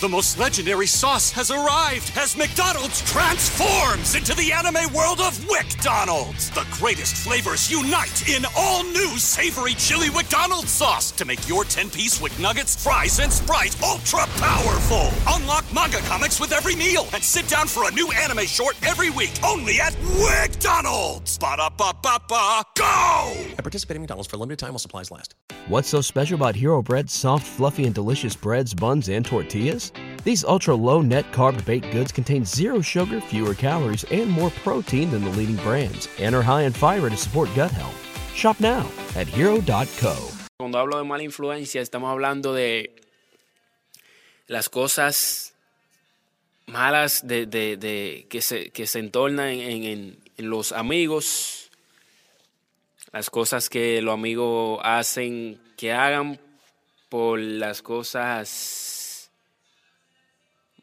The most legendary sauce has arrived as McDonald's transforms into the anime world of WcDonald's. The greatest flavors unite in all new savory chili McDonald's sauce to make your 10-piece WcNuggets, fries, and Sprite ultra powerful. Unlock manga comics with every meal and sit down for a new anime short every week only at WcDonald's. Ba-da-ba-ba-ba, go! At participating in McDonald's for a limited time while supplies last. What's so special about Hero Bread's soft, fluffy, and delicious breads, buns, and tortillas? These ultra low net carb baked goods contain zero sugar, fewer calories, and more protein than the leading brands, and are high in fiber to support gut health. Shop now at hero.co. Cuando hablo de mala influencia, estamos hablando de las cosas malas de, de, de que, se, que se entornan en, en, en los amigos, las cosas que los amigos hacen, que hagan por las cosas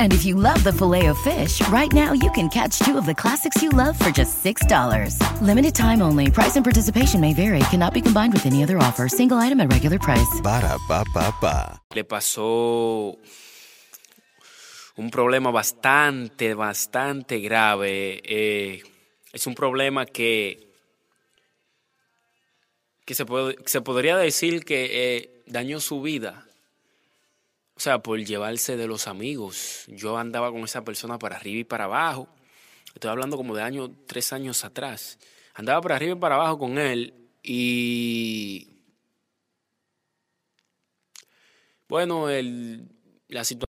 And if you love the Filet-O-Fish, right now you can catch two of the classics you love for just $6. Limited time only. Price and participation may vary. Cannot be combined with any other offer. Single item at regular price. Ba-da-ba-ba-ba. le pasó un problema bastante, bastante grave. Eh, es un problema que, que se, puede- se podría decir que eh, dañó su vida. O sea, por llevarse de los amigos. Yo andaba con esa persona para arriba y para abajo. Estoy hablando como de años, tres años atrás. Andaba para arriba y para abajo con él y... Bueno, el, la situación...